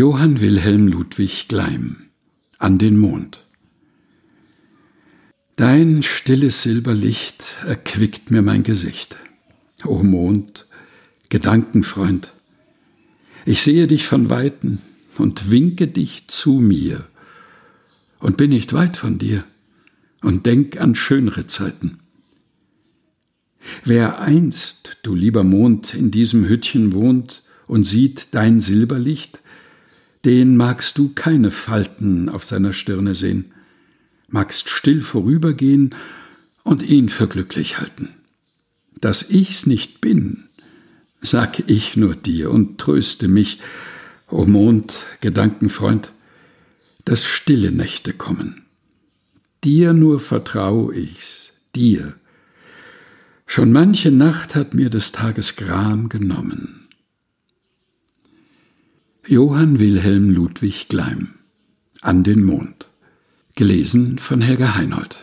Johann Wilhelm Ludwig Gleim An den Mond Dein stilles Silberlicht erquickt mir mein Gesicht. O Mond, Gedankenfreund, ich sehe dich von Weiten und winke dich zu mir und bin nicht weit von dir und denk an schönere Zeiten. Wer einst, du lieber Mond, in diesem Hüttchen wohnt und sieht dein Silberlicht, den magst du keine Falten auf seiner Stirne sehen, magst still vorübergehen und ihn für glücklich halten. Dass ich's nicht bin, sag ich nur dir und tröste mich, o Mond, Gedankenfreund, dass stille Nächte kommen. Dir nur vertrau ich's, dir. Schon manche Nacht hat mir des Tages Gram genommen. Johann Wilhelm Ludwig Gleim An den Mond. Gelesen von Helga Heinold.